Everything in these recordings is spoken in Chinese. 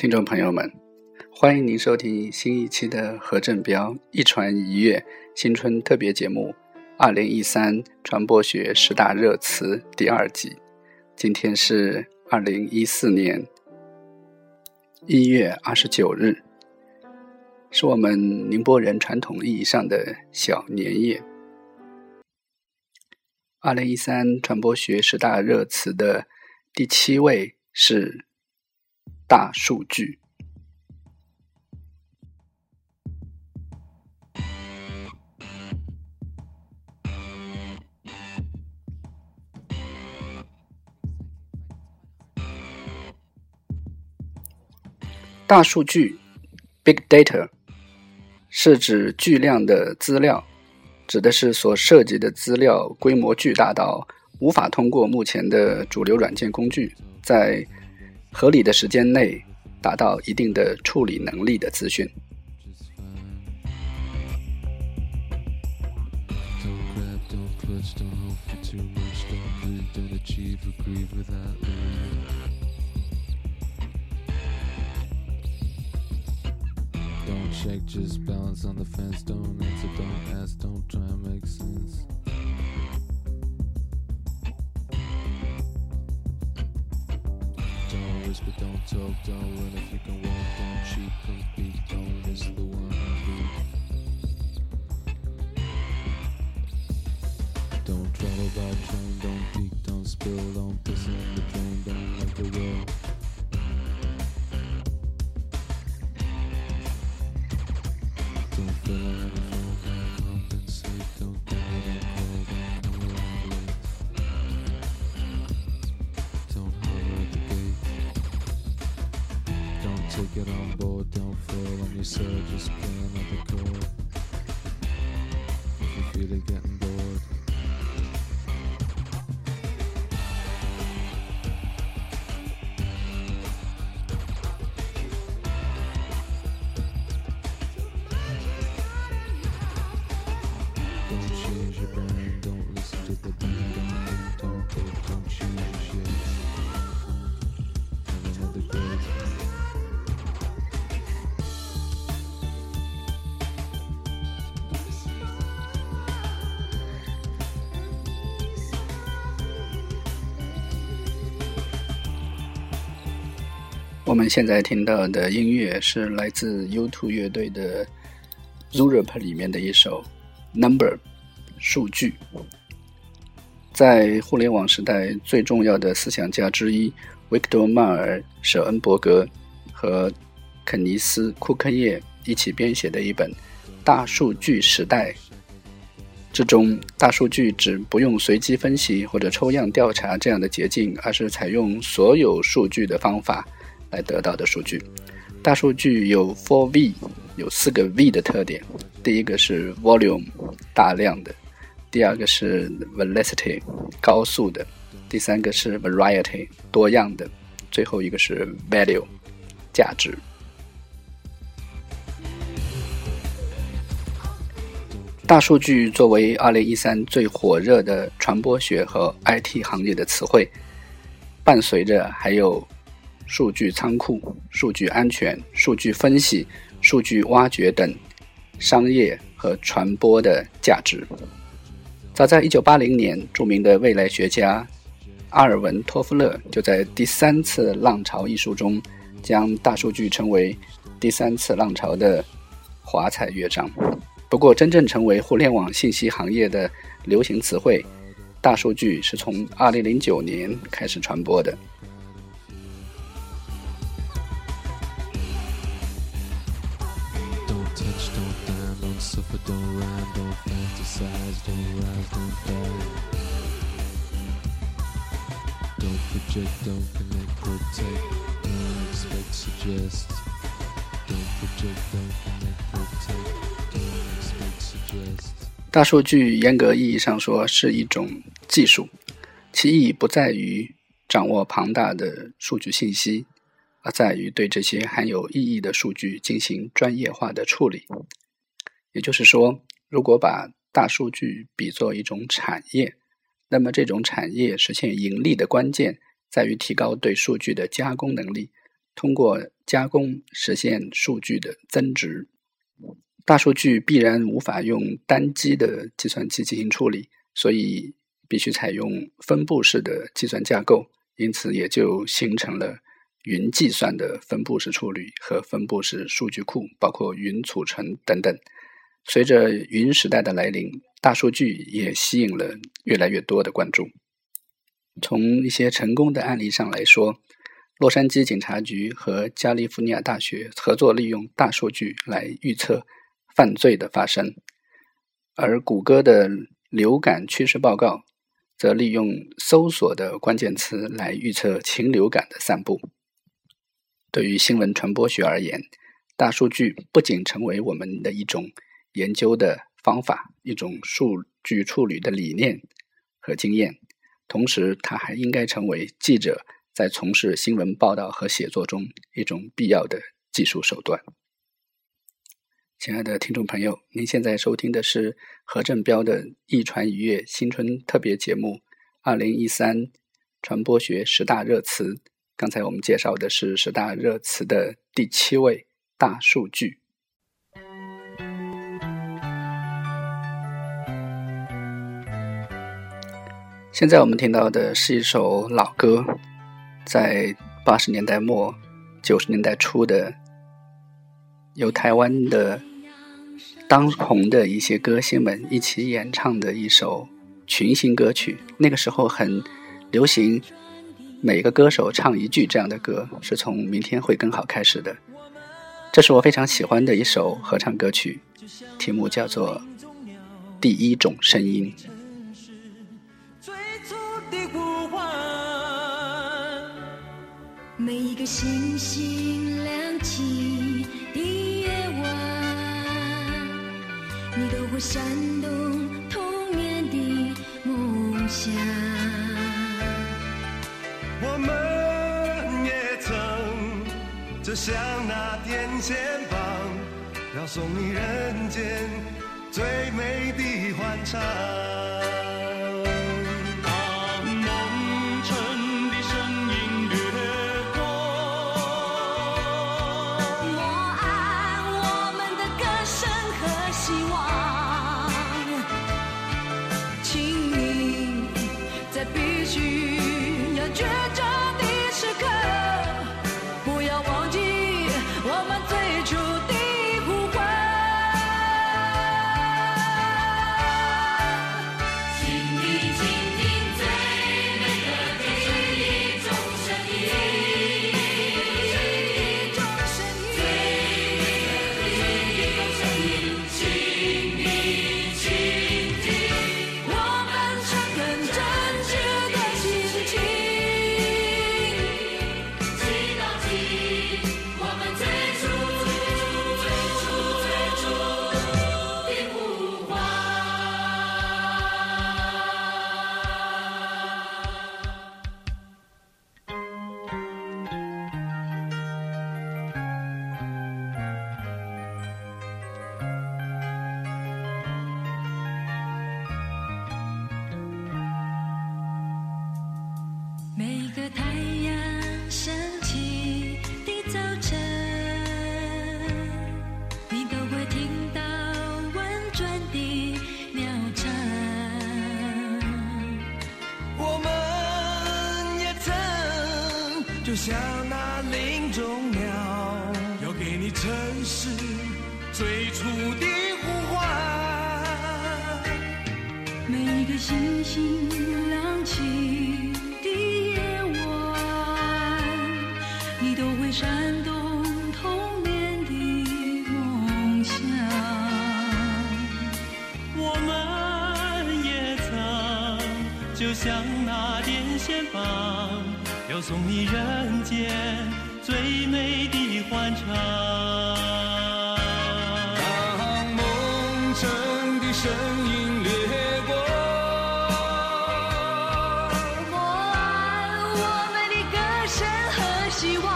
听众朋友们，欢迎您收听新一期的何振彪一传一乐新春特别节目《二零一三传播学十大热词》第二集。今天是二零一四年一月二十九日，是我们宁波人传统意义上的小年夜。二零一三传播学十大热词的第七位是。大数据，大数据 （Big Data） 是指巨量的资料，指的是所涉及的资料规模巨大到无法通过目前的主流软件工具在。合理的时间内达到一定的处理能力的资讯。Whisper, don't talk, don't run if you can walk, don't cheat, compete, don't miss the one I Don't travel by train, don't peek, don't spill, don't piss in 我们现在听到的音乐是来自 U2 乐队的《Zurip》里面的一首《Number》数据。在互联网时代最重要的思想家之一维克多·曼尔·舍恩伯格和肯尼斯·库克叶一起编写的一本《大数据时代》之中，大数据指不用随机分析或者抽样调查这样的捷径，而是采用所有数据的方法。来得到的数据，大数据有 four V，有四个 V 的特点。第一个是 volume，大量的；第二个是 velocity，高速的；第三个是 variety，多样的；最后一个是 value，价值。大数据作为2013最火热的传播学和 IT 行业的词汇，伴随着还有。数据仓库、数据安全、数据分析、数据挖掘等商业和传播的价值。早在1980年，著名的未来学家阿尔文·托夫勒就在《第三次浪潮》一书中，将大数据称为第三次浪潮的华彩乐章。不过，真正成为互联网信息行业的流行词汇，大数据是从2009年开始传播的。大数据严格意义上说是一种技术，其意义不在于掌握庞大的数据信息，而在于对这些含有意义的数据进行专业化的处理。也就是说，如果把大数据比作一种产业，那么这种产业实现盈利的关键在于提高对数据的加工能力。通过加工实现数据的增值。大数据必然无法用单机的计算机进行处理，所以必须采用分布式的计算架构，因此也就形成了云计算的分布式处理和分布式数据库，包括云储存等等。随着云时代的来临，大数据也吸引了越来越多的关注。从一些成功的案例上来说，洛杉矶警察局和加利福尼亚大学合作，利用大数据来预测犯罪的发生；而谷歌的流感趋势报告则利用搜索的关键词来预测禽流感的散布。对于新闻传播学而言，大数据不仅成为我们的一种研究的方法，一种数据处理的理念和经验。同时，它还应该成为记者在从事新闻报道和写作中一种必要的技术手段。亲爱的听众朋友，您现在收听的是何振彪的《一传一乐新春特别节目》二零一三传播学十大热词。刚才我们介绍的是十大热词的第七位——大数据。现在我们听到的是一首老歌，在八十年代末、九十年代初的，由台湾的当红的一些歌星们一起演唱的一首群星歌曲。那个时候很流行，每个歌手唱一句这样的歌，是从《明天会更好》开始的。这是我非常喜欢的一首合唱歌曲，题目叫做《第一种声音》。每一个星星亮起的夜晚，你都会闪动童年的梦想。我们也曾就像那电线棒，要送你人间最美的欢唱。最初的呼唤。每一个星星亮起的夜晚，你都会闪动童年的梦想。我们也曾就像那电线棒。要送你人间最美的欢唱。城的声音掠过，我爱我们的歌声和希望。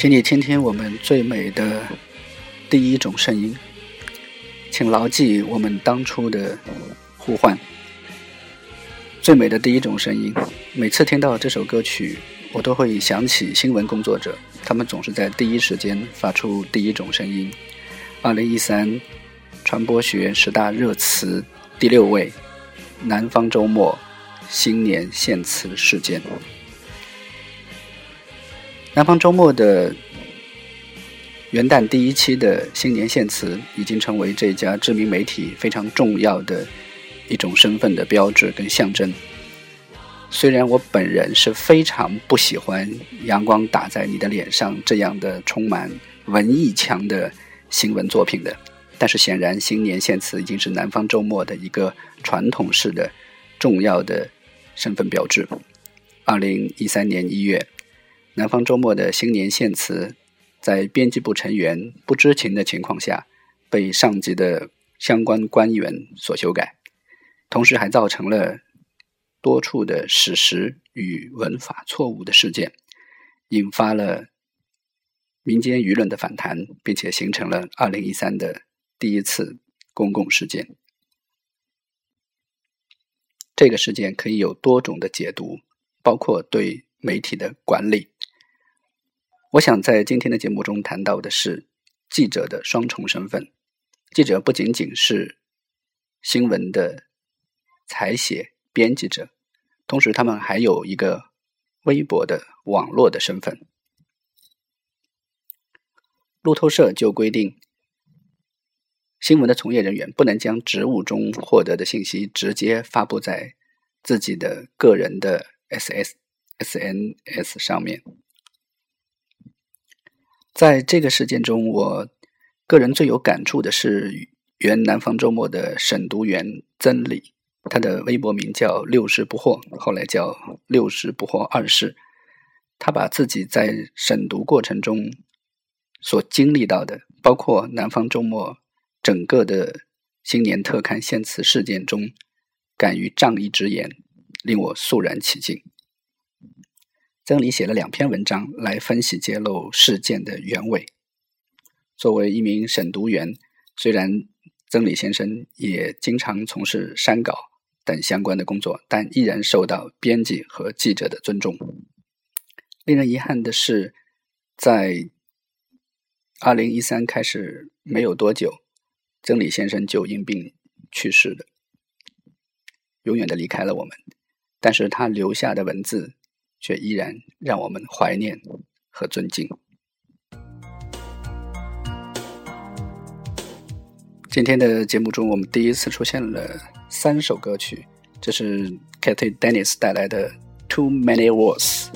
请你听听我们最美的第一种声音，请牢记我们当初的呼唤。最美的第一种声音，每次听到这首歌曲，我都会想起新闻工作者，他们总是在第一时间发出第一种声音。二零一三传播学十大热词第六位，南方周末新年献词事件。南方周末的元旦第一期的新年献词，已经成为这家知名媒体非常重要的一种身份的标志跟象征。虽然我本人是非常不喜欢“阳光打在你的脸上”这样的充满文艺腔的新闻作品的，但是显然新年献词已经是南方周末的一个传统式的重要的身份标志。二零一三年一月。南方周末的新年献词，在编辑部成员不知情的情况下，被上级的相关官员所修改，同时还造成了多处的史实与文法错误的事件，引发了民间舆论的反弹，并且形成了二零一三的第一次公共事件。这个事件可以有多种的解读，包括对媒体的管理。我想在今天的节目中谈到的是记者的双重身份。记者不仅仅是新闻的采写、编辑者，同时他们还有一个微博的网络的身份。路透社就规定，新闻的从业人员不能将职务中获得的信息直接发布在自己的个人的 S S S N S 上面。在这个事件中，我个人最有感触的是原南方周末的审读员曾理，他的微博名叫“六十不惑”，后来叫“六十不惑二世”。他把自己在审读过程中所经历到的，包括南方周末整个的新年特刊献词事件中，敢于仗义直言，令我肃然起敬。曾理写了两篇文章来分析揭露事件的原委。作为一名审读员，虽然曾理先生也经常从事删稿等相关的工作，但依然受到编辑和记者的尊重。令人遗憾的是，在二零一三开始没有多久，曾理先生就因病去世了，永远的离开了我们。但是他留下的文字。却依然让我们怀念和尊敬。今天的节目中，我们第一次出现了三首歌曲，这是 Katy Dennis 带来的《Too Many Words》。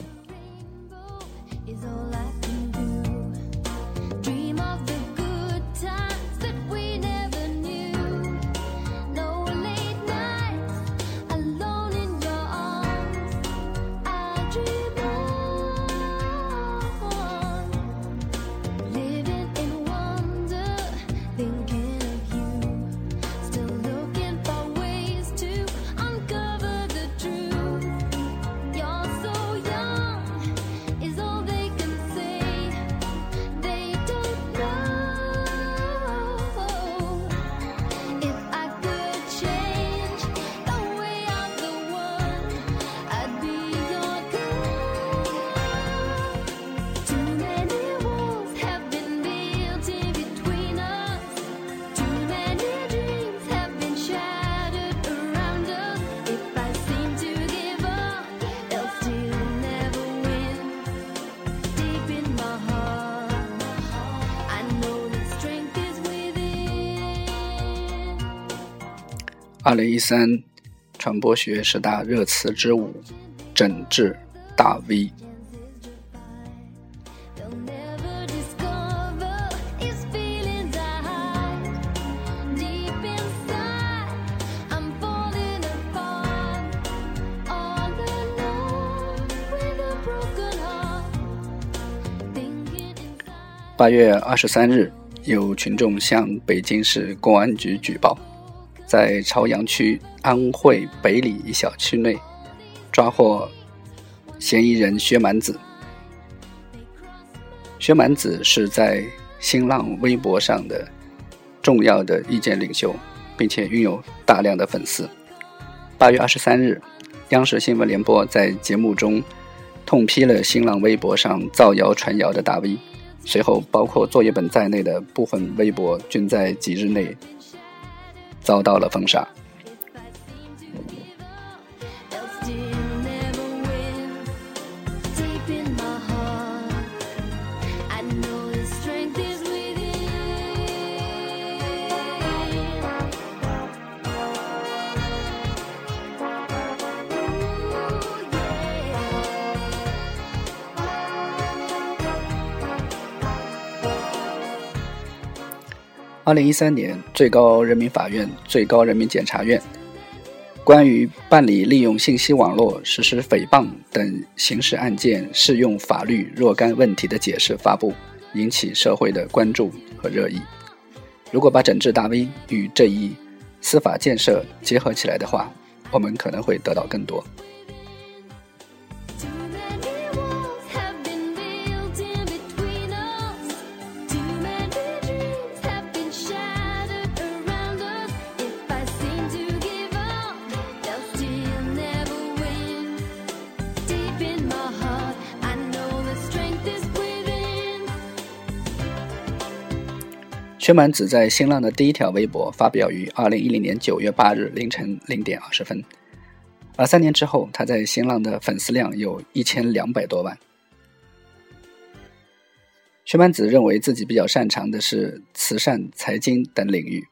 二零一三传播学十大热词之五：整治大 V。八月二十三日，有群众向北京市公安局举报。在朝阳区安慧北里一小区内，抓获嫌疑人薛蛮子。薛蛮子是在新浪微博上的重要的意见领袖，并且拥有大量的粉丝。八月二十三日，央视新闻联播在节目中痛批了新浪微博上造谣传谣的大 V，随后包括作业本在内的部分微博均在几日内遭到了封杀。二零一三年，最高人民法院、最高人民检察院关于办理利用信息网络实施诽谤等刑事案件适用法律若干问题的解释发布，引起社会的关注和热议。如果把整治大 V 与这一司法建设结合起来的话，我们可能会得到更多。薛蛮子在新浪的第一条微博发表于二零一零年九月八日凌晨零点二十分，而三年之后，他在新浪的粉丝量有一千两百多万。薛蛮子认为自己比较擅长的是慈善、财经等领域，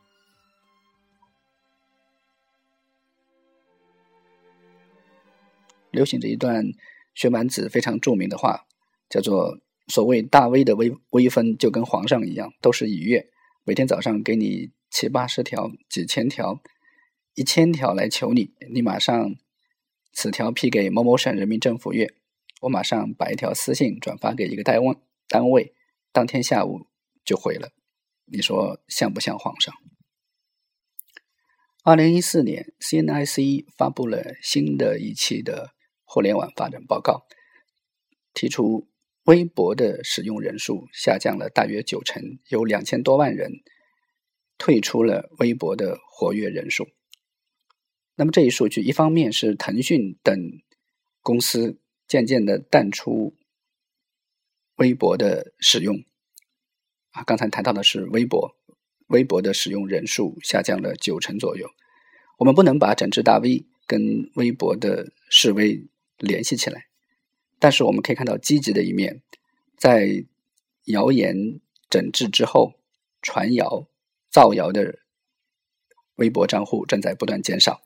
流行着一段薛蛮子非常著名的话，叫做“所谓大 V 的威威风就跟皇上一样，都是以月。”每天早上给你七八十条、几千条、一千条来求你，你马上此条批给某某省人民政府阅，我马上把一条私信转发给一个单位，单位当天下午就回了。你说像不像皇上？二零一四年，CNIC 发布了新的一期的互联网发展报告，提出。微博的使用人数下降了大约九成，有两千多万人退出了微博的活跃人数。那么这一数据，一方面是腾讯等公司渐渐的淡出微博的使用啊，刚才谈到的是微博，微博的使用人数下降了九成左右。我们不能把整治大 V 跟微博的示威联系起来。但是我们可以看到积极的一面，在谣言整治之后，传谣、造谣的微博账户正在不断减少，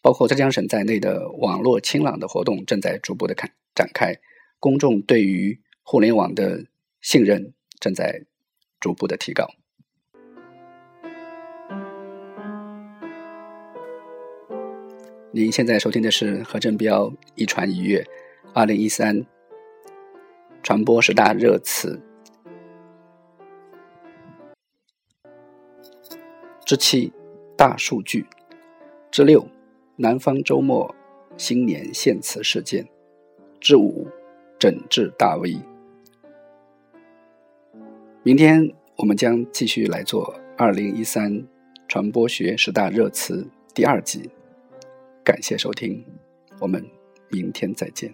包括浙江省在内的网络清朗的活动正在逐步的开展开，公众对于互联网的信任正在逐步的提高。您现在收听的是何振彪一传一乐。二零一三传播十大热词之七：大数据之六：南方周末新年献词事件之五：整治大 V。明天我们将继续来做二零一三传播学十大热词第二集。感谢收听，我们明天再见。